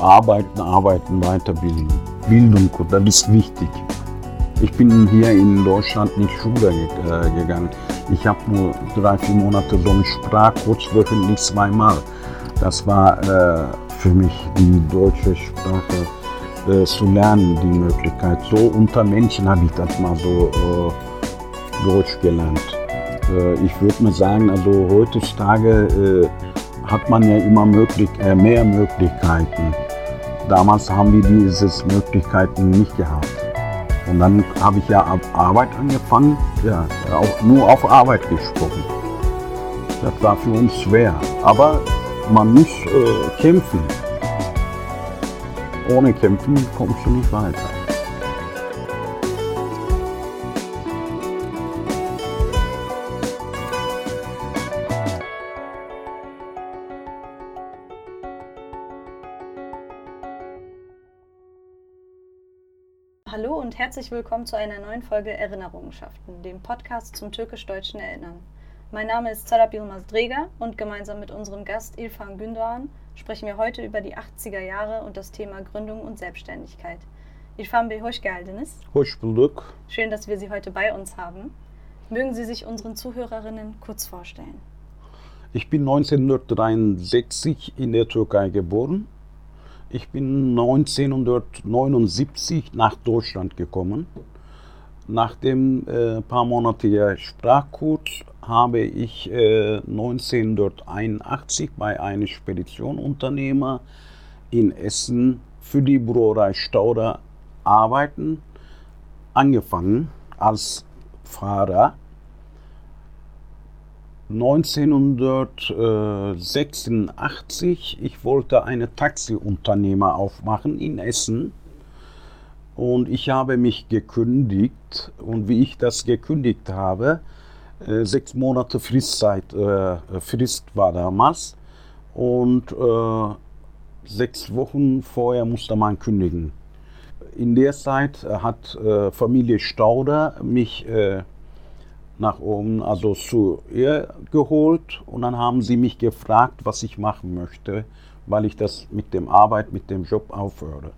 Arbeiten, arbeiten, weiterbilden. Bildung, das ist wichtig. Ich bin hier in Deutschland nicht Schule äh, gegangen. Ich habe nur drei, vier Monate so einen Sprachkurs wöchentlich zweimal. Das war äh, für mich die deutsche Sprache äh, zu lernen, die Möglichkeit. So unter Menschen habe ich das mal so äh, Deutsch gelernt. Äh, ich würde mal sagen, also heutzutage äh, hat man ja immer möglich, mehr Möglichkeiten. Damals haben wir diese Möglichkeiten nicht gehabt. Und dann habe ich ja ab Arbeit angefangen, ja, auch nur auf Arbeit gesprochen. Das war für uns schwer. Aber man muss äh, kämpfen. Ohne Kämpfen kommst du nicht weiter. Hallo und herzlich willkommen zu einer neuen Folge Erinnerungenschaften, dem Podcast zum türkisch-deutschen Erinnern. Mein Name ist Sarap Yilmaz Dreger und gemeinsam mit unserem Gast Ilfan Gündoğan sprechen wir heute über die 80er Jahre und das Thema Gründung und Selbstständigkeit. Ilfan Bey, hoş geldiniz. Hoş bulduk. Schön, dass wir Sie heute bei uns haben. Mögen Sie sich unseren Zuhörerinnen kurz vorstellen? Ich bin 1963 in der Türkei geboren ich bin 1979 nach Deutschland gekommen. Nach dem äh, paar monatigen Sprachkurs habe ich äh, 1981 bei einem Speditionunternehmer in Essen für die Brauerei Stauder arbeiten angefangen als Fahrer 1986, ich wollte eine Taxiunternehmer aufmachen in Essen. Und ich habe mich gekündigt. Und wie ich das gekündigt habe, äh, sechs Monate Fristzeit, äh, Frist war damals. Und äh, sechs Wochen vorher musste man kündigen. In der Zeit hat Familie Stauder mich nach oben, also zu ihr geholt und dann haben sie mich gefragt, was ich machen möchte, weil ich das mit dem Arbeit, mit dem Job aufhöre.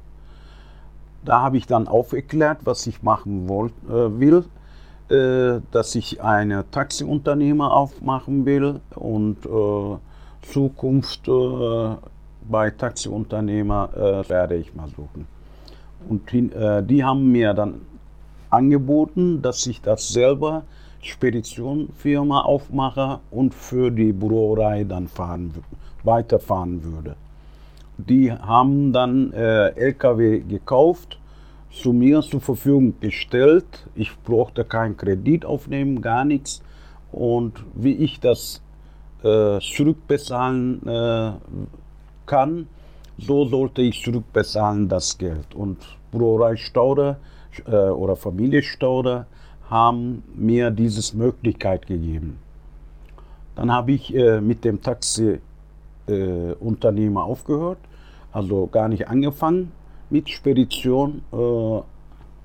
Da habe ich dann aufgeklärt, was ich machen wollt, äh, will, äh, dass ich eine Taxiunternehmer aufmachen will und äh, Zukunft äh, bei Taxiunternehmer äh, werde ich mal suchen. Und äh, die haben mir dann angeboten, dass ich das selber Speditionfirma aufmache und für die Brauerei dann fahren, weiterfahren würde. Die haben dann äh, LKW gekauft, zu mir zur Verfügung gestellt. Ich brauchte keinen Kredit aufnehmen, gar nichts. Und wie ich das äh, zurückbezahlen äh, kann, so sollte ich zurückbezahlen das Geld. Und Brauerei Stauder äh, oder Familie Stauder haben mir diese Möglichkeit gegeben. Dann habe ich äh, mit dem Taxiunternehmer äh, aufgehört, also gar nicht angefangen mit Spedition. Äh,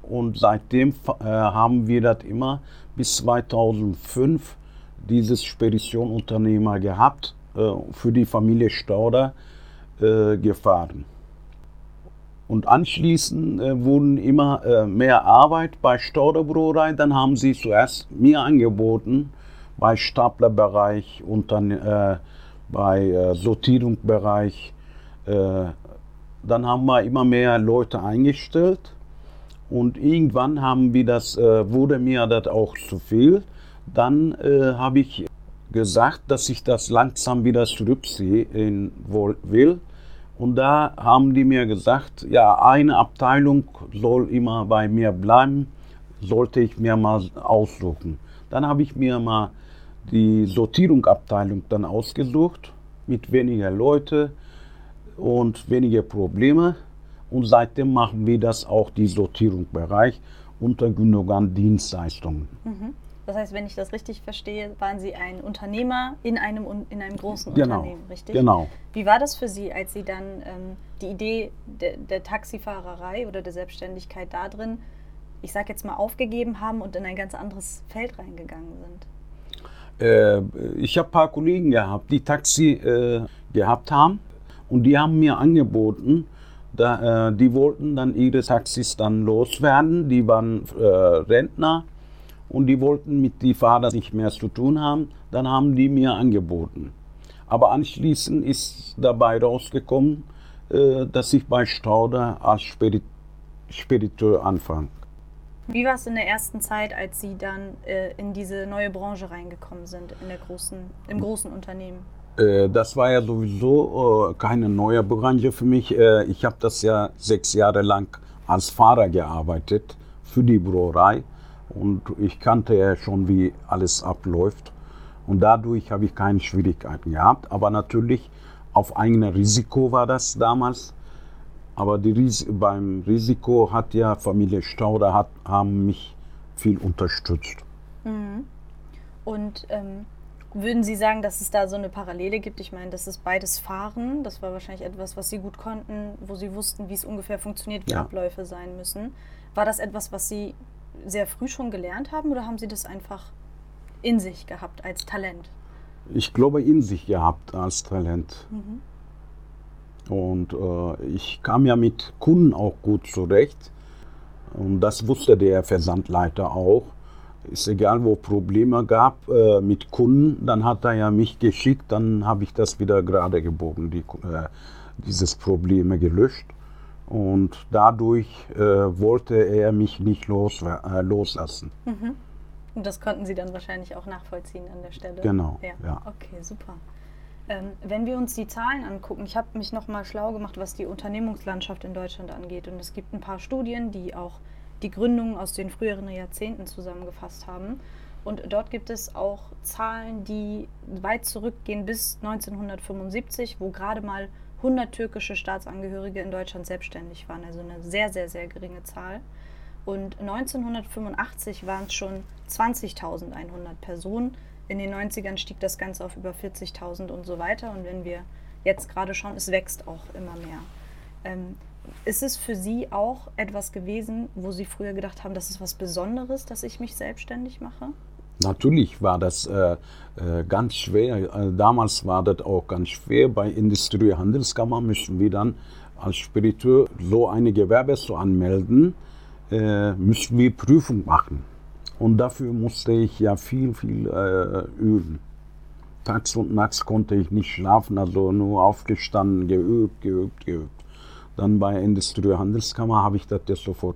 und seitdem äh, haben wir das immer bis 2005 dieses Speditionunternehmer gehabt, äh, für die Familie Stauder äh, gefahren. Und anschließend äh, wurden immer äh, mehr Arbeit bei Stauderbruerei. Dann haben sie zuerst mir angeboten, bei Staplerbereich und dann äh, bei äh, Sortierungsbereich. Äh, dann haben wir immer mehr Leute eingestellt. Und irgendwann haben wir das, äh, wurde mir das auch zu viel. Dann äh, habe ich gesagt, dass ich das langsam wieder zurückziehen will und da haben die mir gesagt, ja, eine Abteilung soll immer bei mir bleiben, sollte ich mir mal aussuchen. Dann habe ich mir mal die Sortierungsabteilung dann ausgesucht mit weniger Leute und weniger Probleme. Und seitdem machen wir das auch die Sortierungsbereich unter Gündogan Dienstleistungen. Mhm. Das heißt, wenn ich das richtig verstehe, waren Sie ein Unternehmer in einem, in einem großen genau, Unternehmen, richtig? Genau. Wie war das für Sie, als Sie dann ähm, die Idee der, der, Taxifahrerei oder der Selbstständigkeit da drin, ich sage jetzt mal, aufgegeben haben und in ein ganz anderes Feld reingegangen sind? Äh, ich habe ein paar Kollegen gehabt, die Taxi äh, gehabt haben und die haben mir angeboten, Da, äh, die wollten dann ihre Taxis dann loswerden. Die waren äh, Rentner und die wollten mit den Fahrern nicht mehr zu tun haben. Dann haben die mir angeboten. Aber anschließend ist dabei rausgekommen, äh, dass ich bei Stauder als Spirit Spediteur anfange. Wie war es in der ersten Zeit, als Sie dann äh, in diese neue Branche reingekommen sind, in der großen, im großen Unternehmen? Äh, das war ja sowieso keine neue Branche für mich. Ich habe das ja sechs Jahre lang als Fahrer gearbeitet für die Brauerei und ich kannte ja schon, wie alles abläuft. Und dadurch habe ich keine Schwierigkeiten gehabt. Aber natürlich auf eigenes Risiko war das damals. Aber Ris beim Risiko hat ja Familie Stauder hat, haben mich viel unterstützt. Mhm. Und ähm, würden Sie sagen, dass es da so eine Parallele gibt? Ich meine, das ist beides Fahren. Das war wahrscheinlich etwas, was Sie gut konnten, wo Sie wussten, wie es ungefähr funktioniert, wie ja. Abläufe sein müssen. War das etwas, was Sie sehr früh schon gelernt haben oder haben Sie das einfach in sich gehabt als Talent? Ich glaube, in sich gehabt als Talent. Mhm. Und äh, ich kam ja mit Kunden auch gut zurecht. Und das wusste der Versandleiter auch. Ist egal, wo Probleme gab äh, mit Kunden, dann hat er ja mich geschickt, dann habe ich das wieder gerade gebogen, die, äh, dieses Probleme gelöscht. Und dadurch äh, wollte er mich nicht los, äh, loslassen. Mhm. Und das konnten Sie dann wahrscheinlich auch nachvollziehen an der Stelle. Genau. Ja. ja. Okay, super. Ähm, wenn wir uns die Zahlen angucken, ich habe mich noch mal schlau gemacht, was die Unternehmungslandschaft in Deutschland angeht. Und es gibt ein paar Studien, die auch die Gründungen aus den früheren Jahrzehnten zusammengefasst haben. Und dort gibt es auch Zahlen, die weit zurückgehen bis 1975, wo gerade mal 100 türkische Staatsangehörige in Deutschland selbstständig waren. Also eine sehr, sehr, sehr geringe Zahl. Und 1985 waren es schon 20.100 Personen in den 90ern stieg das Ganze auf über 40.000 und so weiter. Und wenn wir jetzt gerade schauen, es wächst auch immer mehr. Ähm, ist es für Sie auch etwas gewesen, wo Sie früher gedacht haben, das ist was Besonderes, dass ich mich selbstständig mache? Natürlich war das äh, äh, ganz schwer. Äh, damals war das auch ganz schwer. Bei Industrie- und Handelskammer müssen wir dann als Spediteur so eine Gewerbe zu anmelden, äh, müssen wir Prüfung machen. Und dafür musste ich ja viel, viel äh, üben. Tags und nachts konnte ich nicht schlafen, also nur aufgestanden, geübt, geübt, geübt. Dann bei Industrie- und Handelskammer habe ich das ja sofort,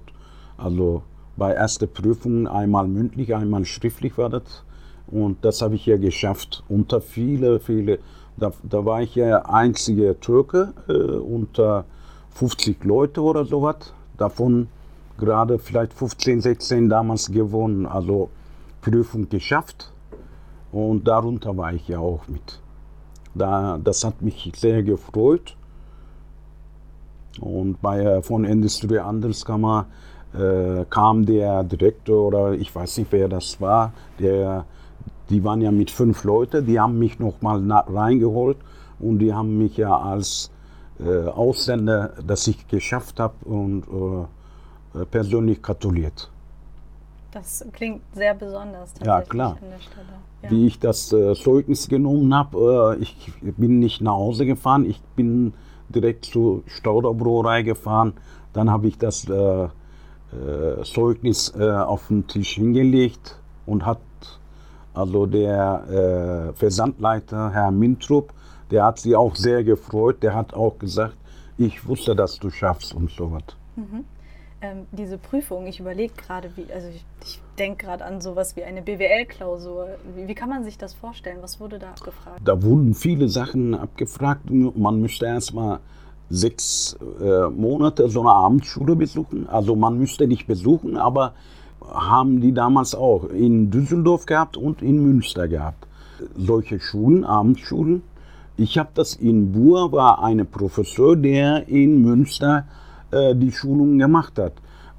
also bei erster Prüfung einmal mündlich, einmal schriftlich war das. Und das habe ich ja geschafft unter viele, viele, da, da war ich ja einziger Türke äh, unter 50 Leute oder sowas. Davon gerade vielleicht 15, 16 damals gewonnen, also Prüfung geschafft. Und darunter war ich ja auch mit. Da, das hat mich sehr gefreut. Und bei, äh, von Industrie Handelskammer äh, kam der Direktor oder ich weiß nicht, wer das war, der, die waren ja mit fünf Leuten, die haben mich nochmal reingeholt und die haben mich ja als äh, Ausländer, dass ich geschafft habe und äh, äh, persönlich gratuliert. Das klingt sehr besonders. Ja, klar. Ja. Wie ich das äh, Zeugnis genommen habe, äh, ich bin nicht nach Hause gefahren, ich bin direkt zur Stauderbroerei gefahren. Dann habe ich das äh, äh Zeugnis äh, auf den Tisch hingelegt und hat also der äh, Versandleiter, Herr Mintrup, der hat sich auch sehr gefreut. Der hat auch gesagt, ich wusste, dass du schaffst und so was. Mhm ähm, diese Prüfung, ich überlege gerade, wie, also ich, ich denke gerade an sowas wie eine BWL-Klausur. Wie, wie, kann man sich das vorstellen? Was wurde da abgefragt? Da wurden viele Sachen abgefragt. Man müsste erstmal sechs äh, Monate so eine Abendschule besuchen. Also man müsste nicht besuchen, aber haben die damals auch in Düsseldorf gehabt und in Münster gehabt. Solche Schulen, Abendschulen. Ich habe das in Buhr, war ein Professor, der in Münster äh, die Schulungen gemacht hat.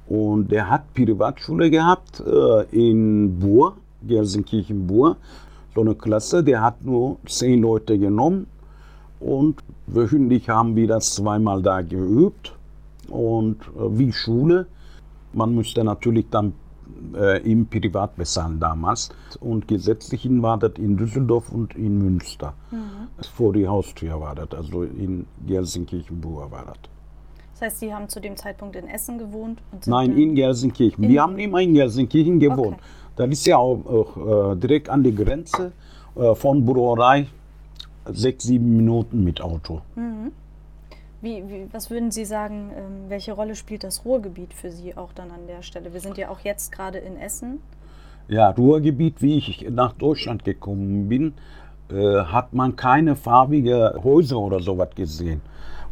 Und der hat Privatschule gehabt äh, in Buhr, Gelsenkirchen Buhr. So eine Klasse, der hat nur zehn Leute genommen und wöchentlich haben wir das zweimal da geübt. Und äh, wie Schule, man musste natürlich dann äh, im Privat bezahlen damals. Und gesetzlichen war das in Düsseldorf und in Münster. Mhm. Vor die Haustür war das, also in Gelsenkirchen-Buhr war das. Das heißt, Sie haben zu dem Zeitpunkt in Essen gewohnt? Nein, in Gelsenkirchen. In- Wir haben immer in Gelsenkirchen gewohnt. Okay. Das ist ja auch, auch äh, direkt an die Grenze äh, von Brauerei. Sechs, sieben Minuten mit Auto. Wie, wie, was würden Sie sagen, ähm, welche Rolle spielt das Ruhrgebiet für Sie auch dann an der Stelle? Wir sind ja auch jetzt gerade in Essen. Ja, Ruhrgebiet, wie ich nach Deutschland gekommen bin, äh, hat man keine farbige Häuser oder sowas gesehen.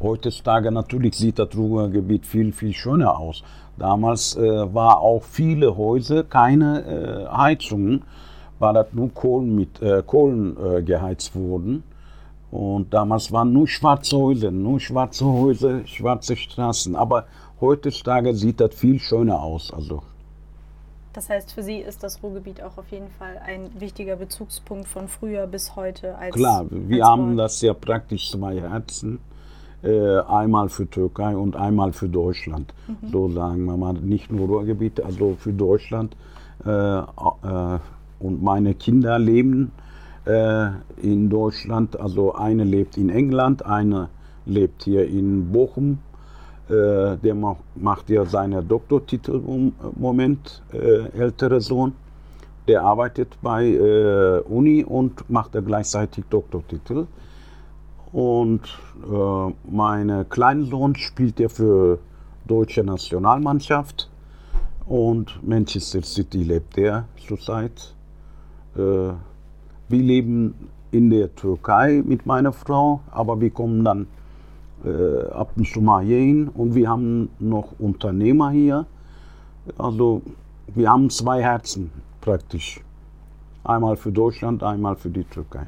Heutzutage natürlich sieht das Ruhrgebiet viel, viel schöner aus. Damals äh, war auch viele Häuser keine äh, Heizungen, weil das nur Kohlen mit äh, Kohlen äh, geheizt wurden. Und damals waren nur schwarze Häuser, nur schwarze Häuser, schwarze Straßen. Aber heutzutage sieht das viel schöner aus. Also Das heißt, für Sie ist das Ruhrgebiet auch auf jeden Fall ein wichtiger Bezugspunkt von früher bis heute. Als, Klar, wir als haben Ort. das ja praktisch zwei Herzen. Äh, einmal für Türkei und einmal für Deutschland. So sagen wir mal, nicht nur Ruhrgebiet, also für Deutschland. Äh, äh, und meine Kinder leben äh, in Deutschland. Also eine lebt in England, eine lebt hier in Bochum. Äh, der ma- macht ja seine Doktortitel im Moment, äh, ältere Sohn. Der arbeitet bei äh, Uni und macht da gleichzeitig Doktortitel. Und äh, mein kleiner Sohn spielt ja für deutsche Nationalmannschaft und Manchester City lebt er zurzeit. Äh, wir leben in der Türkei mit meiner Frau, aber wir kommen dann äh, ab und zu mal hier hin und wir haben noch Unternehmer hier. Also wir haben zwei Herzen praktisch. Einmal für Deutschland, einmal für die Türkei.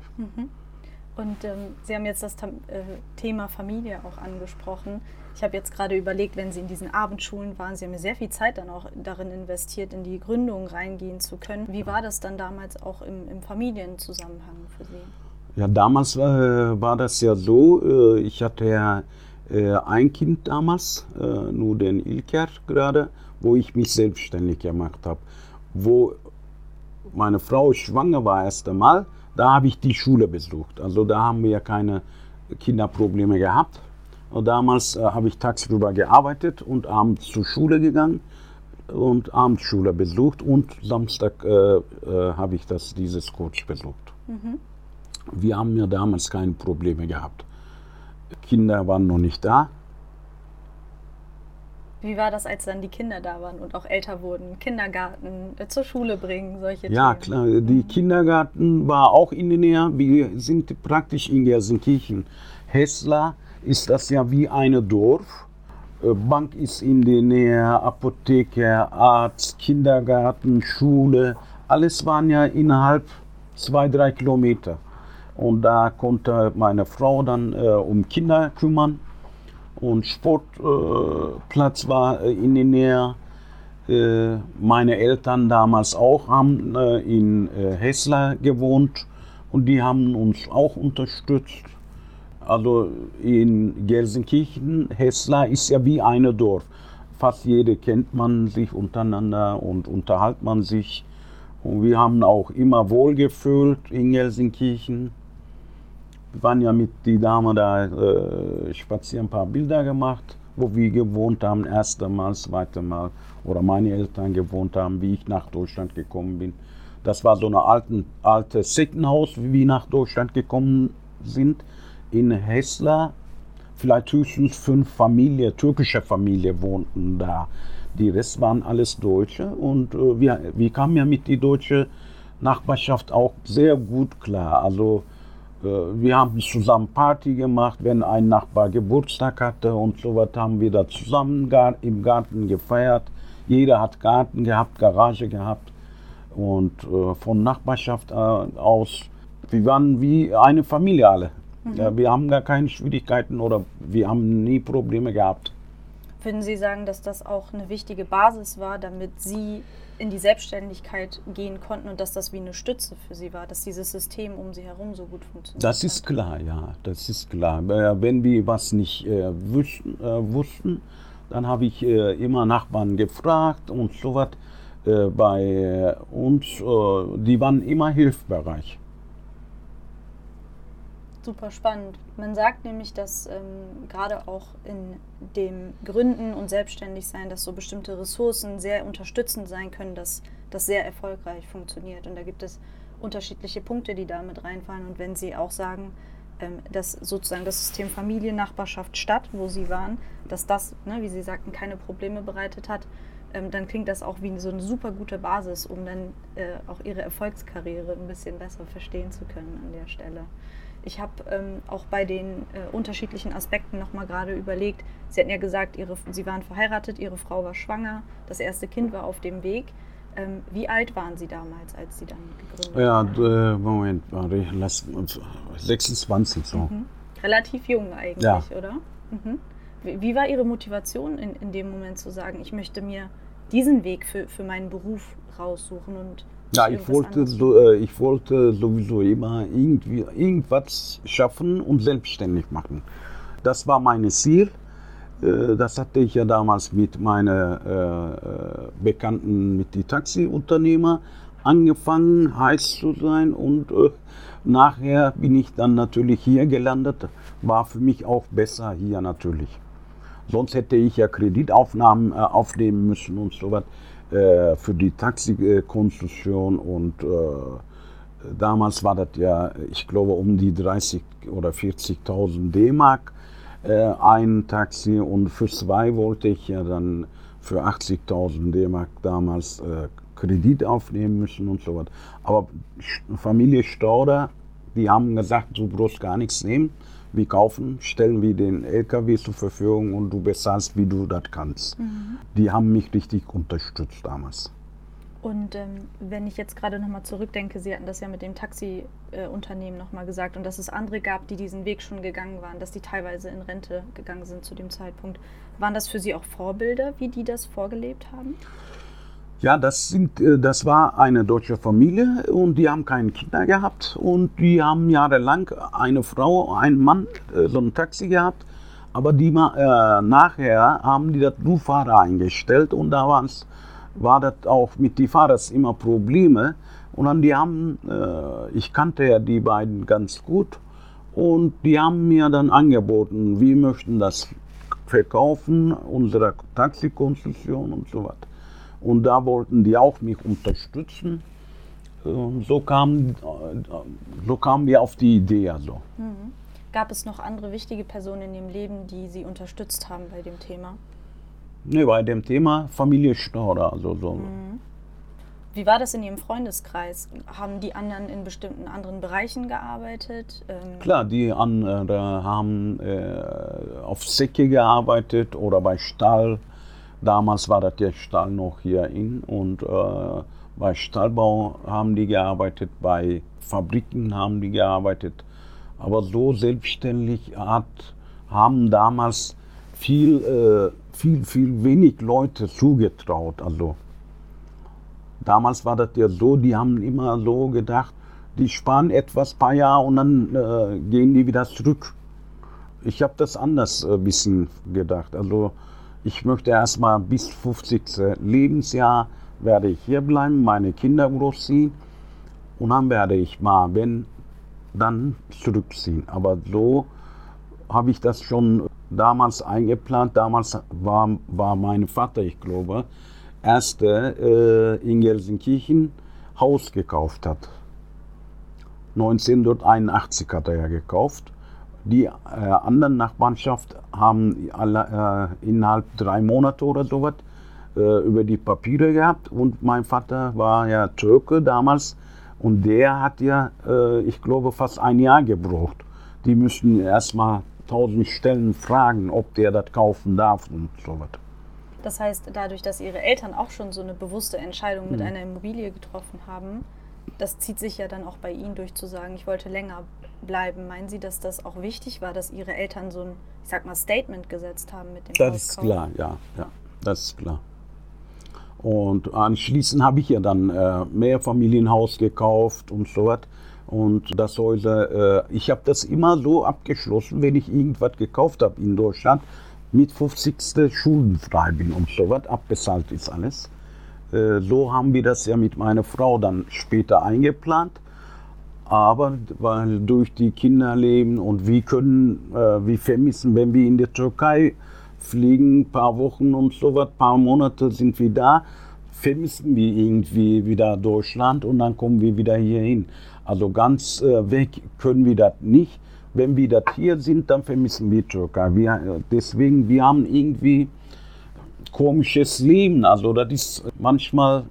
Und ähm, Sie haben jetzt das äh, Thema Familie auch angesprochen. Ich habe jetzt gerade überlegt, wenn Sie in diesen Abendschulen waren, Sie haben ja sehr viel Zeit dann auch darin investiert, in die Gründung reingehen zu können. Wie war das dann damals auch im, im Familienzusammenhang für Sie? Ja, damals äh, war das ja so, äh, ich hatte ja äh, ein Kind damals, äh, nur den Ilker gerade, wo ich mich selbstständig gemacht habe. Wo meine Frau schwanger war erst einmal, da habe ich die Schule besucht. Also da haben wir ja keine Kinderprobleme gehabt. Und damals äh, habe ich tagsüber gearbeitet und abends zur Schule gegangen und Abendschule besucht und Samstag äh, äh, habe ich das, dieses Coach besucht. Wir haben ja damals keine Probleme gehabt. Kinder waren noch nicht da. Wie war das, als dann die Kinder da waren und auch älter wurden? Kindergarten, äh, zur Schule bringen, solche Ja, Themen. klar, die Kindergarten war auch in der Nähe. Wir sind praktisch in Gelsenkirchen. Hessler ist das ja wie ein Dorf. Äh, Bank ist in der Nähe, Apotheke, Arzt, Kindergarten, Schule. Alles waren ja innerhalb zwei, drei Kilometer. Und da konnte meine Frau dann äh, um Kinder kümmern. Und Sportplatz äh, war äh, in der Nähe. Äh, meine Eltern damals auch haben äh, in Hessler gewohnt und die haben uns auch unterstützt. Also in Gelsenkirchen, Hessler ist ja wie ein Dorf. Fast jede kennt man sich untereinander und unterhält man sich. Und wir haben auch immer wohlgefühlt in Gelsenkirchen. Wir waren ja mit die Dame da äh, spazieren, ein paar Bilder gemacht, wo wir gewohnt haben, erste Mal, zweite Mal, oder meine Eltern gewohnt haben, wie ich nach Deutschland gekommen bin. Das war so ein altes Seckenhaus, wie wir nach Deutschland gekommen sind, in Hessler. Vielleicht höchstens fünf Familien, türkische Familien wohnten da. Die Rest waren alles Deutsche und äh, wir, wir kamen ja mit der deutschen Nachbarschaft auch sehr gut klar. Also äh, wir haben zusammen Party gemacht, wenn ein Nachbar Geburtstag hatte und so was haben wir da zusammen im Garten gefeiert. Jeder hat Garten gehabt, Garage gehabt und äh, von Nachbarschaft äh, aus, wir waren wie eine Familie alle. Ja, wir haben gar keine Schwierigkeiten oder wir haben nie Probleme gehabt. Würden Sie sagen, dass das auch eine wichtige Basis war, damit Sie in die Selbstständigkeit gehen konnten und dass das wie eine Stütze für Sie war, dass dieses System um Sie herum so gut funktioniert? Das ist klar, ja, das ist klar. Äh, Wenn wir was nicht äh, wussten, äh, wussten, dann habe ich äh, immer Nachbarn gefragt und so was. Äh, bei uns, äh, die waren immer hilfsbereit. Super spannend. Man sagt nämlich, dass ähm, gerade auch in dem Gründen und Selbstständigsein, dass so bestimmte Ressourcen sehr unterstützend sein können, dass das sehr erfolgreich funktioniert. Und da gibt es unterschiedliche Punkte, die da mit reinfallen. Und wenn Sie auch sagen, ähm, dass sozusagen das System Familie, Nachbarschaft, Stadt, wo Sie waren, dass das, ne, wie Sie sagten, keine Probleme bereitet hat, ähm, dann klingt das auch wie so eine super gute Basis, um dann äh, auch Ihre Erfolgskarriere ein bisschen besser verstehen zu können an der Stelle. Ich habe ähm, auch bei den äh, unterschiedlichen Aspekten nochmal gerade überlegt, Sie hatten ja gesagt, ihre, Sie waren verheiratet, Ihre Frau war schwanger, das erste Kind war auf dem Weg. Ähm, wie alt waren Sie damals, als Sie dann gegründet haben? Ja, äh, Moment, warte, ich lass, 26 so. Mhm. Relativ jung eigentlich, ja. oder? Mhm. Wie, wie, war Ihre Motivation in, in dem Moment zu sagen, ich möchte mir diesen Weg für, für meinen Beruf raussuchen und ja, ich wollte, so, äh, ich wollte sowieso immer irgendwie irgendwas schaffen und selbstständig machen. Das war mein Ziel. Äh, das hatte ich ja damals mit meinen äh, Bekannten, mit den Taxiunternehmer angefangen, heiß zu sein und nachher bin ich dann natürlich hier gelandet. War für mich auch besser hier natürlich. Sonst hätte ich ja Kreditaufnahmen aufnehmen müssen und so was äh, für die Taxikonstruktion und äh, damals war das ja, ich glaube, um die 30 oder 40.000 D-Mark äh, ein Taxi und für zwei wollte ich ja dann für 80.000 D-Mark damals äh, Kredit aufnehmen müssen und so was. Aber Familie Stauder, die haben gesagt, du brauchst gar nichts nehmen. Wir kaufen, stellen wir den LKW zur Verfügung und du bezahlst, wie du das kannst. Mhm. Die haben mich richtig unterstützt damals. Und ähm, wenn ich jetzt gerade nochmal zurückdenke, Sie hatten das ja mit dem Taxiunternehmen äh, nochmal gesagt und dass es andere gab, die diesen Weg schon gegangen waren, dass die teilweise in Rente gegangen sind zu dem Zeitpunkt. Waren das für Sie auch Vorbilder, wie die das vorgelebt haben? Ja, das, sind, äh, das war eine deutsche Familie und die haben keine Kinder gehabt und die haben jahrelang eine Frau, einen Mann, äh, so ein Taxi gehabt. Aber die, äh, nachher haben die das Du-Fahrer eingestellt und da waren es war das auch mit den Fahrern immer Probleme. Und dann die haben, äh, ich kannte ja die beiden ganz gut und die haben mir dann angeboten, wir möchten das verkaufen, unsere Taxikonstruktion und so weiter. Und da wollten die auch mich unterstützen. Und so kamen so kamen wir auf die Idee also. Mhm. Gab es noch andere wichtige Personen in Ihrem Leben, die Sie unterstützt haben bei dem Thema? Ne, bei dem Thema Familie Stauder. Also so. Mhm. Wie war das in Ihrem Freundeskreis? Haben die anderen in bestimmten anderen Bereichen gearbeitet? Ähm Klar, die anderen haben äh, auf Säcke gearbeitet oder bei Stahl. Damals war das der Stahl noch hier in und äh, bei Stahlbau haben die gearbeitet, bei Fabriken haben die gearbeitet. Aber so selbstständig hat, haben damals viel äh, viel, viel wenig Leute zugetraut. Also damals war das ja so, die haben immer so gedacht, die sparen etwas, paar Jahre und dann äh, gehen die wieder zurück. Ich habe das anders ein äh, bisschen gedacht. Also ich möchte erstmal bis 50. Lebensjahr werde ich hier bleiben, meine Kinder großziehen und dann werde ich mal, wenn, dann zurückziehen. Aber so habe ich das schon damals eingeplant. Damals war, war mein Vater, ich glaube, erste äh, in Gelsenkirchen Haus gekauft hat. 1981 hat er ja gekauft. Die äh, anderen Nachbarschaft haben alle, äh, innerhalb drei Monate oder sowas äh, über die Papiere gehabt. Und mein Vater war ja Türke damals und der hat ja, äh, ich glaube, fast ein Jahr gebraucht. Die müssen erstmal tausend Stellen fragen, ob der das kaufen darf und so was. Das heißt, dadurch, dass Ihre Eltern auch schon so eine bewusste Entscheidung mit mhm. einer Immobilie getroffen haben, das zieht sich ja dann auch bei Ihnen durch zu sagen, ich wollte länger bleiben. Meinen Sie, dass das auch wichtig war, dass Ihre Eltern so ein, ich sag mal, Statement gesetzt haben mit dem Das Hauskauf? ist klar, ja, ja, das ist klar. Und anschließend habe ich ja dann äh, Mehrfamilienhaus gekauft und so was. Und das Häuser, äh, ich habe das immer so abgeschlossen, wenn ich irgendwas gekauft habe in Deutschland, mit 50. schuldenfrei bin und so was, abbezahlt ist alles. Äh, so haben wir das ja mit meiner Frau dann später eingeplant. Aber weil durch die Kinderleben und wir können, äh, wir vermissen, wenn wir in die Türkei fliegen, ein paar Wochen und so was, paar Monate sind wir da, vermissen wir irgendwie wieder Deutschland und dann kommen wir wieder hier hin. Also ganz äh, weg können wir das nicht. Wenn wir das hier sind, dann vermissen wir Türkei. Wir, deswegen, wir haben irgendwie komisches Leben. Also das ist manchmal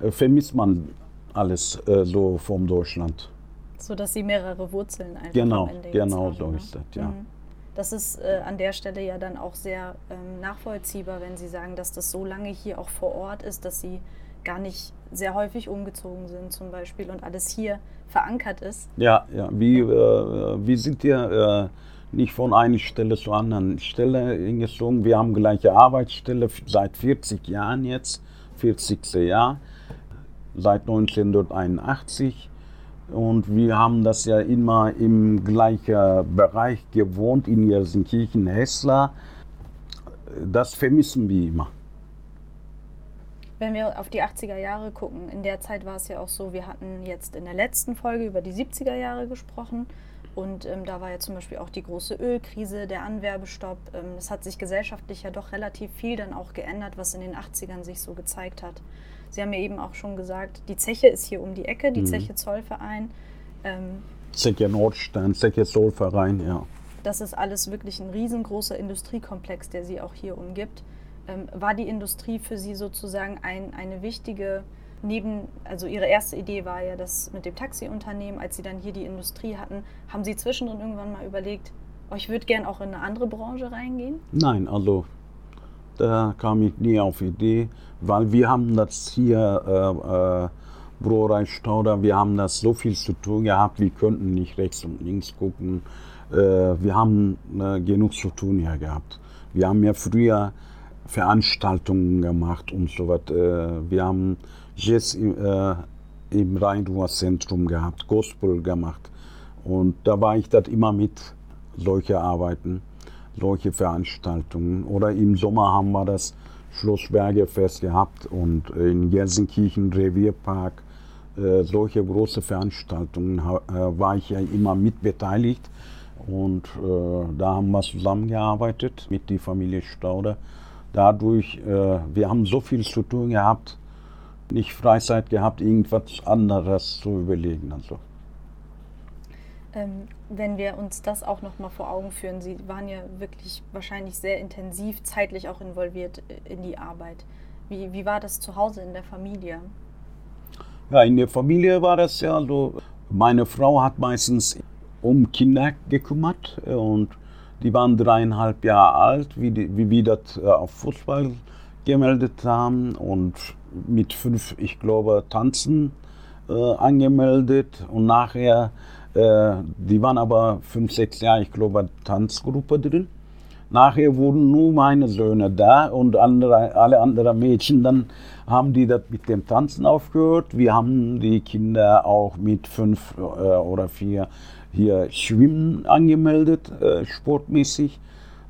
äh, vermisst man alles äh, so vom Deutschland. So dass sie mehrere Wurzeln einfach Genau, genau haben, so ne? ist das, ja. Mhm. Das ist äh, an der Stelle ja dann auch sehr ähm, nachvollziehbar, wenn Sie sagen, dass das so lange hier auch vor Ort ist, dass Sie gar nicht sehr häufig umgezogen sind zum Beispiel und alles hier verankert ist. Ja, ja. Wir, äh, wir sind ja äh, nicht von einer Stelle zur anderen Stelle hingezogen. Wir haben gleiche Arbeitsstelle seit 40 Jahren jetzt, 40. Jahr, seit 1981. Und wir haben das ja immer im gleichen Bereich gewohnt, in Gelsenkirchen, Hessler. Das vermissen wir immer. Wenn wir auf die 80er Jahre gucken, in der Zeit war es ja auch so, wir hatten jetzt in der letzten Folge über die 70er Jahre gesprochen und ähm, da war ja zum Beispiel auch die große Ölkrise, der Anwerbestopp. Ähm, es hat sich gesellschaftlich ja doch relativ viel dann auch geändert, was in den 80ern sich so gezeigt hat. Sie haben ja eben auch schon gesagt, die Zeche ist hier um die Ecke, die Mhm. Zeche Zollverein. Ähm, Zeche Nordstein, Zeche Zollverein, ja. das ist alles wirklich ein riesengroßer Industriekomplex, der sie auch hier umgibt. Ähm, war die Industrie für Sie sozusagen ein, eine wichtige neben, also Ihre erste Idee war ja das mit dem Taxiunternehmen, als Sie dann hier die Industrie hatten, haben Sie zwischendrin irgendwann mal überlegt, oh, ich würde gern auch in eine andere Branche reingehen? Nein, also da kam ich nie auf Idee, weil wir haben das hier, äh, äh, Brauerei Stauder, wir haben das so viel zu tun gehabt, wir könnten nicht rechts und links gucken. Äh, wir haben äh, genug zu tun hier gehabt. Wir haben ja früher Veranstaltungen gemacht und so was. Äh, wir haben im, äh, im Rhein-Ruhr-Zentrum gehabt, Gospel gemacht. Und da war ich das immer mit, solche Arbeiten, solche Veranstaltungen. Oder im Sommer haben wir das Schloss Bergefest gehabt und in Gelsenkirchen Revierpark. Äh, solche große Veranstaltungen äh, war ich ja immer mit beteiligt. Und äh, da haben wir zusammengearbeitet mit der Familie Stauder. Dadurch, äh, wir haben so viel zu tun gehabt, nicht Freizeit gehabt, irgendwas anderes zu überlegen. Also. Ähm, wenn wir uns das auch noch mal vor Augen führen, Sie waren ja wirklich wahrscheinlich sehr intensiv zeitlich auch involviert äh, in die Arbeit. Wie, wie war das zu Hause in der Familie? Ja, in der Familie war das ja so. Meine Frau hat meistens um Kinder gekümmert äh, und die waren dreieinhalb Jahre alt, wie, die, wie wir das äh, auf Fußball gemeldet haben und mit fünf, ich glaube, Tanzen äh, angemeldet und nachher, äh, die waren aber fünf, sechs Jahre, ich glaube, Tanzgruppe drin. Nachher wurden nur meine Söhne da und andere, alle anderen Mädchen, dann haben die das mit dem Tanzen aufgehört. Wir haben die Kinder auch mit fünf äh, oder vier hier Schwimmen angemeldet, äh, sportmäßig.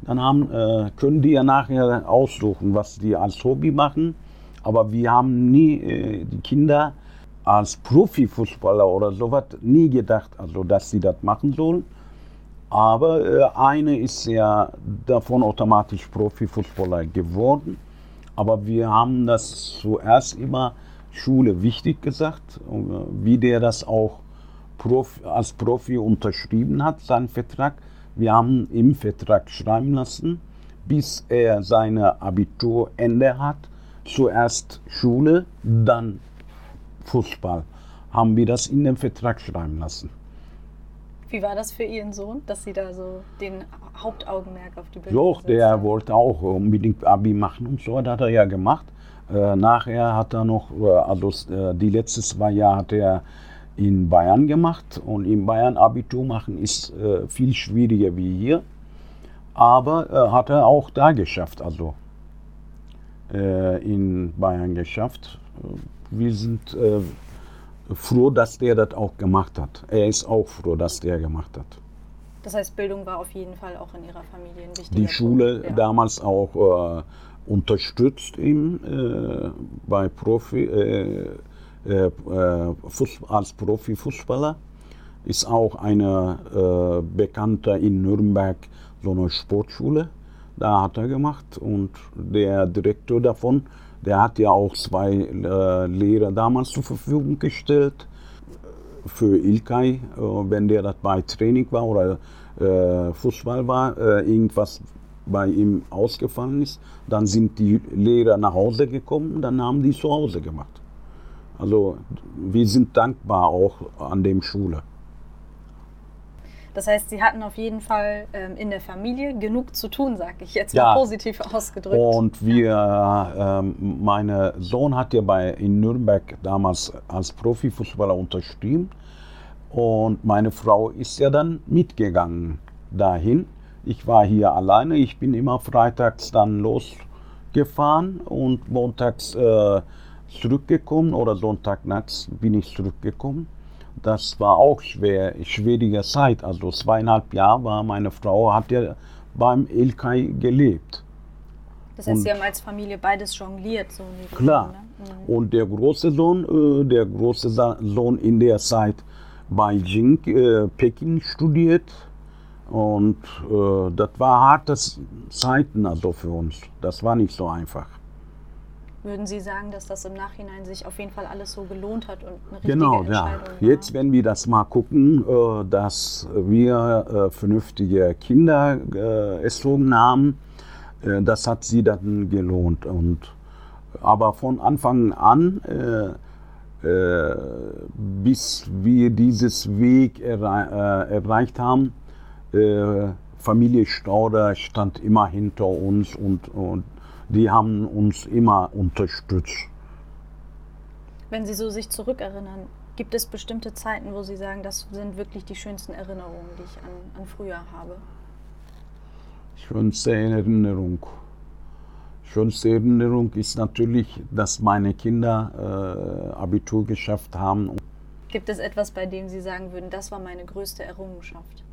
Dann haben, äh, können die ja nachher aussuchen, was die als Hobby machen. Aber wir haben nie äh, die Kinder als Profifußballer oder sowas nie gedacht, also dass sie das machen sollen. Aber äh, eine ist ja davon automatisch Profifußballer geworden. Aber wir haben das zuerst immer Schule wichtig gesagt, äh, wie der das auch Profi, als Profi unterschrieben hat, seinen Vertrag. Wir haben im Vertrag schreiben lassen, bis er seine Abiturende hat. Zuerst Schule, dann Fußball. Haben wir das in den Vertrag schreiben lassen. Wie war das für Ihren Sohn, dass Sie da so den Hauptaugenmerk auf die Bildung So, gesetzt der haben? wollte auch unbedingt Abi machen und so, das hat er ja gemacht. Äh, nachher hat er noch, äh, also äh, die letzten zwei Jahre hat er in Bayern gemacht und in Bayern Abitur machen ist äh, viel schwieriger wie hier. Aber äh, hat er auch da geschafft, also äh, in Bayern geschafft. Wir sind äh, froh, dass der das auch gemacht hat. Er ist auch froh, dass der gemacht hat. Das heißt, Bildung war auf jeden Fall auch in Ihrer Familie ein wichtiger die Schule Punkt. Ja. damals auch äh, unterstützt ihn äh, bei Profi, äh, äh, äh, als Profifußballer. Ist auch eine bekannte in Nürnberg so eine Sportschule. Da hat er gemacht und der Direktor davon, der hat ja auch zwei äh, Lehrer damals zur Verfügung gestellt für Ilkay, äh, wenn der das bei Training war oder äh, Fußball war, äh, irgendwas bei ihm ausgefallen ist, dann sind die Lehrer nach Hause gekommen, dann haben die zu Hause gemacht. Also wir sind dankbar auch an dem Schule. Das heißt, Sie hatten auf jeden Fall ähm, in der Familie genug zu tun, sage ich jetzt ja. mal positiv ausgedrückt. Und wir, ja. ähm, mein Sohn hat ja bei, in Nürnberg damals als Profifußballer unterschrieben. Und meine Frau ist ja dann mitgegangen dahin. Ich war hier alleine. Ich bin immer freitags dann losgefahren und montags äh, zurückgekommen oder Sonntagnachts bin ich zurückgekommen das war auch schwer, schwierige Zeit. Also zweieinhalb Jahre war meine Frau, hat ja beim Ilkay gelebt. Das heißt, und Sie haben als Familie beides jongliert, so Klar. Ne? Mhm. Und der große Sohn, äh, der große Sohn in der Zeit bei Jing, äh, Peking studiert. Und äh, das war harte Zeiten also für uns. Das war nicht so einfach. Würden Sie sagen, dass das im Nachhinein sich auf jeden Fall alles so gelohnt hat und eine richtige genau, Entscheidung ja. War? Jetzt, wenn wir das mal gucken, äh, dass wir äh, vernünftige Kinder äh, erzogen haben, das hat sie dann gelohnt. Und, aber von Anfang an, bis wir dieses Weg erreicht haben, Familie Stauder stand immer hinter uns und, und die haben uns immer unterstützt. Wenn Sie so sich zurückerinnern, gibt es bestimmte Zeiten, wo Sie sagen, das sind wirklich die schönsten Erinnerungen, die ich an, an früher habe? Schönste Erinnerung. Schönste Erinnerung ist natürlich, dass meine Kinder äh, Abitur geschafft haben. Gibt es etwas, bei dem Sie sagen würden, das war meine größte Errungenschaft?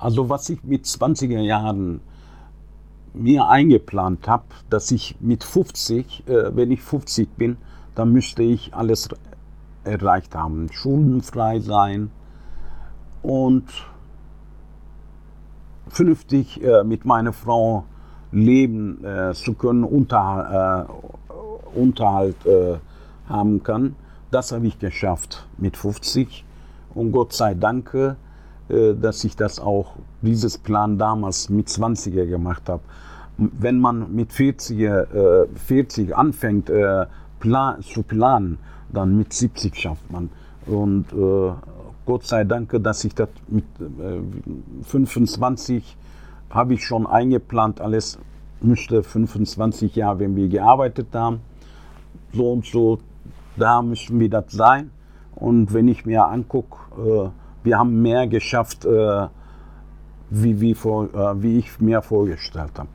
Also was ich mit 20er Jahren mir eingeplant habe, dass ich mit 50, äh, wenn ich 50 bin, dann müsste ich alles erreicht haben. Schuldenfrei sein und vernünftig äh, mit meiner Frau leben äh, zu können, Unter, äh, Unterhalt äh, haben kann. Das habe ich geschafft mit 50 und Gott sei Dank dass ich das auch, dieses Plan damals mit 20er gemacht habe. Wenn man mit 40er, 40 äh, anfängt äh, plan, zu planen, dann mit 70 schafft man. Und Gott sei Dank, dass ich das mit 25 habe ich schon eingeplant, alles müsste 25 Jahre, wenn wir gearbeitet haben, so und so, da müssen wir das sein. Und wenn ich mir angucke, wir haben mehr geschafft, äh, wie, wie, vor, äh, wie ich mir vorgestellt habe.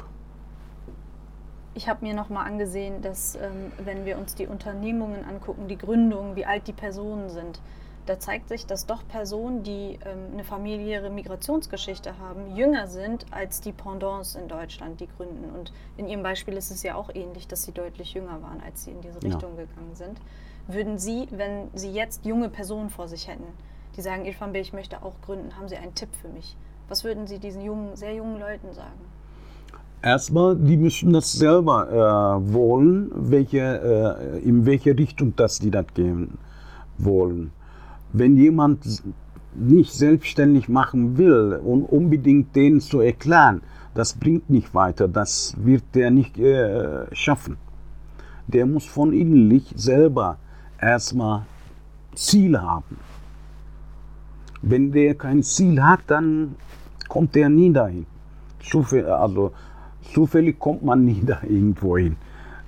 Ich habe mir nochmal angesehen, dass ähm, wenn wir uns die Unternehmungen angucken, die Gründungen, wie alt die Personen sind, da zeigt sich, dass doch Personen, die ähm, eine familiäre Migrationsgeschichte haben, jünger sind als die Pendants in Deutschland, die gründen. Und in Ihrem Beispiel ist es ja auch ähnlich, dass Sie deutlich jünger waren, als Sie in diese Richtung ja. gegangen sind. Würden Sie, wenn Sie jetzt junge Personen vor sich hätten, die sagen, Irfan Bey, ich möchte auch gründen, haben Sie einen Tipp für mich? Was würden Sie diesen jungen, sehr jungen Leuten sagen? Erstmal, die müssen das selber äh, wollen, welche, äh, in welche Richtung das die das gehen wollen. Wenn jemand nicht selbstständig machen will und unbedingt denen zu erklären, das bringt nicht weiter, das wird der nicht äh, schaffen. Der muss von innerlich selber erstmal Ziel haben. Wenn der kein Ziel hat, dann kommt der nie dahin. Zufällig, also zufällig kommt man nie da irgendwo hin.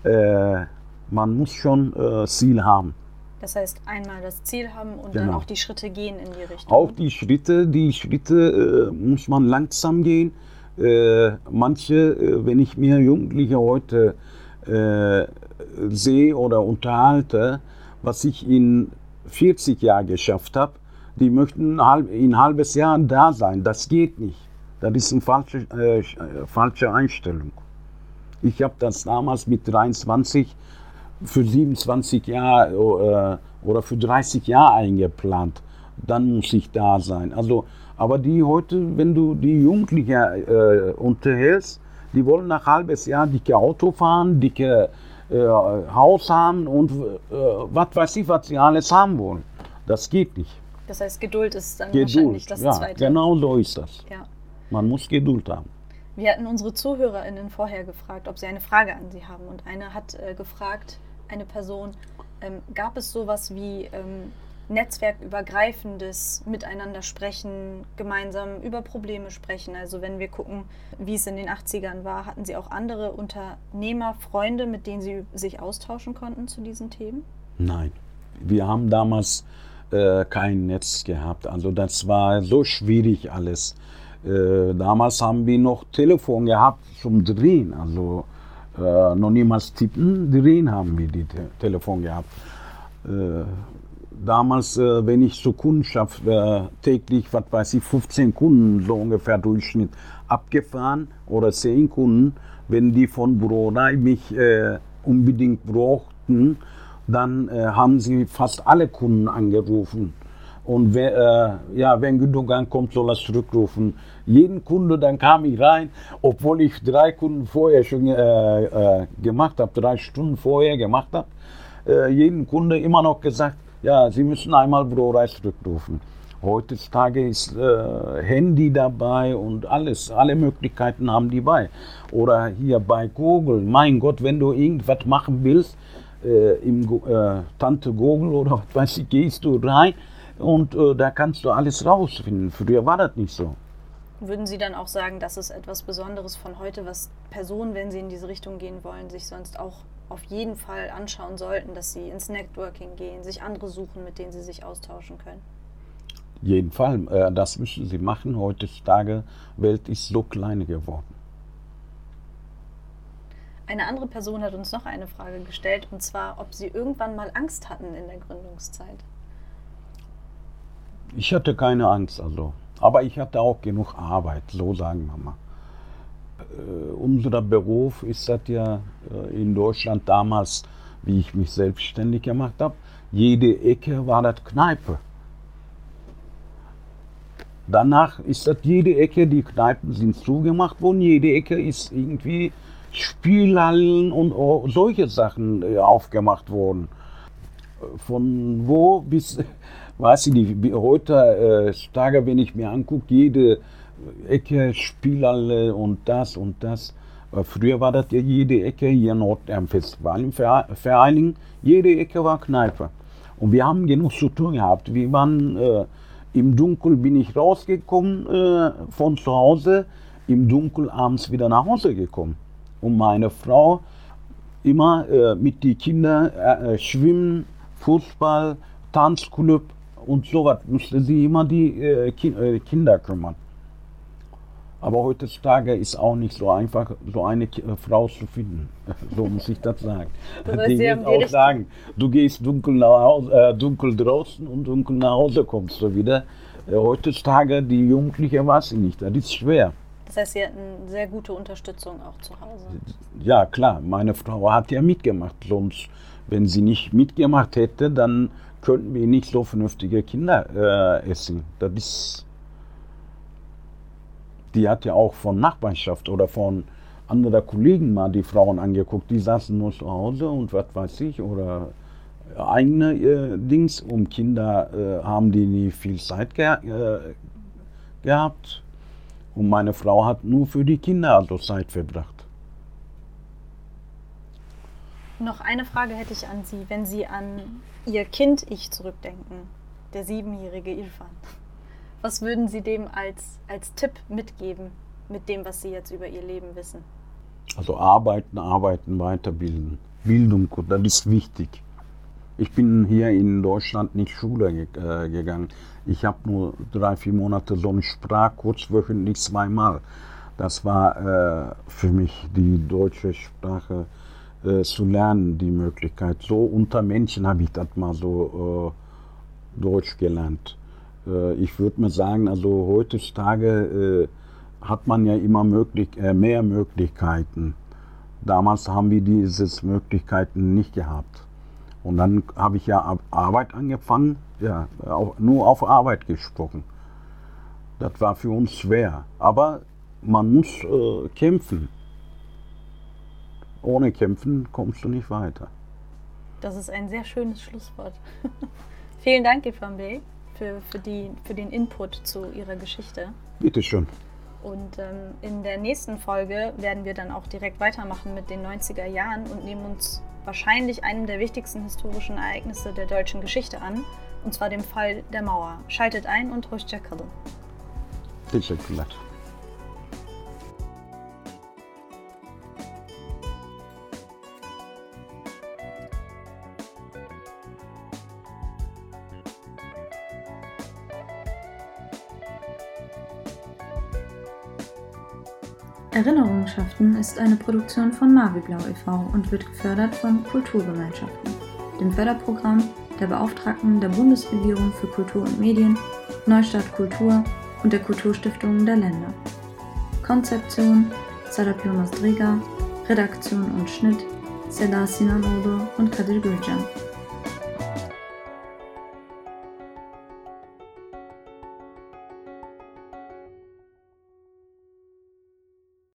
Äh, man muss schon äh, Ziel haben. Das heißt, einmal das Ziel haben und genau. dann auch die Schritte gehen in die Richtung. Auch die Schritte, die Schritte äh, muss man langsam gehen. Äh, manche, äh, wenn ich mir Jugendliche heute äh, sehe oder unterhalte, was ich in 40 Jahren geschafft habe, die möchten halb, in ein halbes Jahr da sein. Das geht nicht. Das ist eine falsche, äh, falsche Einstellung. Ich habe das damals mit 23 für 27 Jahre äh, oder für 30 Jahre eingeplant. Dann muss ich da sein. Also, aber die heute, wenn du die Jugendlichen äh, unterhältst, die wollen nach halbes Jahr dicke Auto fahren, dicke äh, Haus haben und äh, was weiß ich, was sie alles haben wollen. Das geht nicht. Das heißt, Geduld ist dann Geduld, wahrscheinlich das ja, Zweite. Genau so ist das. Ja. Man muss Geduld haben. Wir hatten unsere ZuhörerInnen vorher gefragt, ob sie eine Frage an sie haben. Und eine hat äh, gefragt, eine Person, ähm, gab es sowas wie ähm, netzwerkübergreifendes Miteinander sprechen, gemeinsam über Probleme sprechen? Also wenn wir gucken, wie es in den 80ern war, hatten Sie auch andere Unternehmer, Freunde, mit denen Sie sich austauschen konnten zu diesen Themen? Nein, wir haben damals äh, kein Netz gehabt. Also das war so schwierig alles. Äh, damals haben wir noch Telefon gehabt zum Drehen. Also äh, noch niemals tippen, drehen haben wir die Te Telefon gehabt. Äh, damals, äh, wenn ich zur Kundschaft täglich, was weiß ich, 15 Kunden so ungefähr Durchschnitt abgefahren oder 10 Kunden, wenn die von Brunei mich unbedingt brauchten, dann äh, haben sie fast alle Kunden angerufen. Und wer, äh, ja, wenn Gündogan kommt, soll er zurückrufen. Jeden Kunde, dann kam ich rein, obwohl ich drei Kunden vorher schon äh, äh, gemacht habe, drei Stunden vorher gemacht habe. Äh, jeden Kunde immer noch gesagt, ja, Sie müssen einmal Brorei zurückrufen. Heutzutage ist äh, Handy dabei und alles, alle Möglichkeiten haben die bei. Oder hier bei Google, mein Gott, wenn du irgendwas machen willst, äh, im äh, Tante Google oder was weiß ich, gehst du rein und äh, da kannst du alles rausfinden. Früher war das nicht so. Würden Sie dann auch sagen, das ist etwas Besonderes von heute, was Personen, wenn sie in diese Richtung gehen wollen, sich sonst auch auf jeden Fall anschauen sollten, dass sie ins Networking gehen, sich andere suchen, mit denen sie sich austauschen können? Jeden Fall, äh, das müssen sie machen. Heutzutage Welt ist so klein geworden. Eine andere Person hat uns noch eine Frage gestellt, und zwar, ob sie irgendwann mal Angst hatten in der Gründungszeit. Ich hatte keine Angst, also. Aber ich hatte auch genug Arbeit, so sagen wir mal. Äh, unser Beruf ist das ja äh, in Deutschland damals, wie ich mich selbstständig gemacht habe, jede Ecke war das Kneipe. Danach ist das jede Ecke, die Kneipen sind zugemacht worden, jede Ecke ist irgendwie Spielhallen und solche Sachen äh, aufgemacht worden. Von wo bis, weiß ich nicht, heute Tage, wenn ich mir angucke, jede Ecke Spielhalle und das und das. Früher war das ja jede Ecke hier Nord am Festival im Vereinigung, jede Ecke war Kneipe. Und wir haben genug zu tun gehabt. Wir waren äh, im Dunkel bin ich rausgekommen äh, von zu Hause, im Dunkel abends wieder nach Hause gekommen. Und meine Frau immer äh, mit den Kindern äh, äh, schwimmen, Fußball, Tanzclub und sowas musste sie immer die äh, äh, Kinder kümmern. Aber heutzutage ist auch nicht so einfach, so eine äh, Frau zu finden. So muss ich das sagen. Das die wird auch sagen, du gehst dunkel, nach Hause, dunkel draußen und dunkel nach Hause kommst du wieder. Heutzutage, die Jugendlichen weiß ich nicht, das ist schwer. Das heißt, Sie hatten sehr gute Unterstützung auch zu Hause. Ja, klar, meine Frau hat ja mitgemacht. Sonst, wenn sie nicht mitgemacht hätte, dann könnten wir nicht so vernünftige Kinder äh, essen. Das ist. Die hat ja auch von Nachbarschaft oder von anderen Kollegen mal die Frauen angeguckt. Die saßen nur zu Hause und was weiß ich oder eigene äh, Dings. Um Kinder äh, haben die nie viel Zeit ge äh, gehabt. Und meine Frau hat nur für die Kinder also Zeit verbracht. Noch eine Frage hätte ich an Sie, wenn Sie an Ihr Kind-Ich zurückdenken, der siebenjährige Irfan. Was würden Sie dem als, als Tipp mitgeben, mit dem, was Sie jetzt über Ihr Leben wissen? Also arbeiten, arbeiten, weiterbilden. Bildung, das ist wichtig. Ich bin hier in Deutschland nicht Schule ge äh, gegangen. Ich habe nur drei, vier Monate so einen Sprachkurs wöchentlich zweimal. Das war äh, für mich die deutsche Sprache äh, zu lernen, die Möglichkeit. So unter Menschen habe ich das mal so äh, Deutsch gelernt. Äh, ich würde mal sagen, also heutzutage äh, hat man ja immer möglich, mehr Möglichkeiten. damals haben wir diese Möglichkeiten nicht gehabt. Und dann habe ich ja Arbeit angefangen, ja, nur auf Arbeit gesprochen. Das war für uns schwer. Aber man muss äh, kämpfen. Ohne Kämpfen kommst du nicht weiter. Das ist ein sehr schönes Schlusswort. Vielen Dank, Ifambe, für, für, die, für den Input zu Ihrer Geschichte. Bitteschön. Und ähm, in der nächsten Folge werden wir dann auch direkt weitermachen mit den 90er Jahren und nehmen uns wahrscheinlich einem der wichtigsten historischen Ereignisse der deutschen Geschichte an, und zwar dem Fall der Mauer. Schaltet ein und hoşçakalın. Teşekkürler. Erinnerungsschaften ist eine Produktion von Maviblau e.V. und wird gefördert von Kulturgemeinschaften, dem Förderprogramm der Beauftragten der Bundesregierung für Kultur und Medien, Neustadt Kultur und der Kulturstiftungen der Länder. Konzeption Sarapio Mazdriga, Redaktion und Schnitt Seda Sinanoğlu und Kadir Gürcan.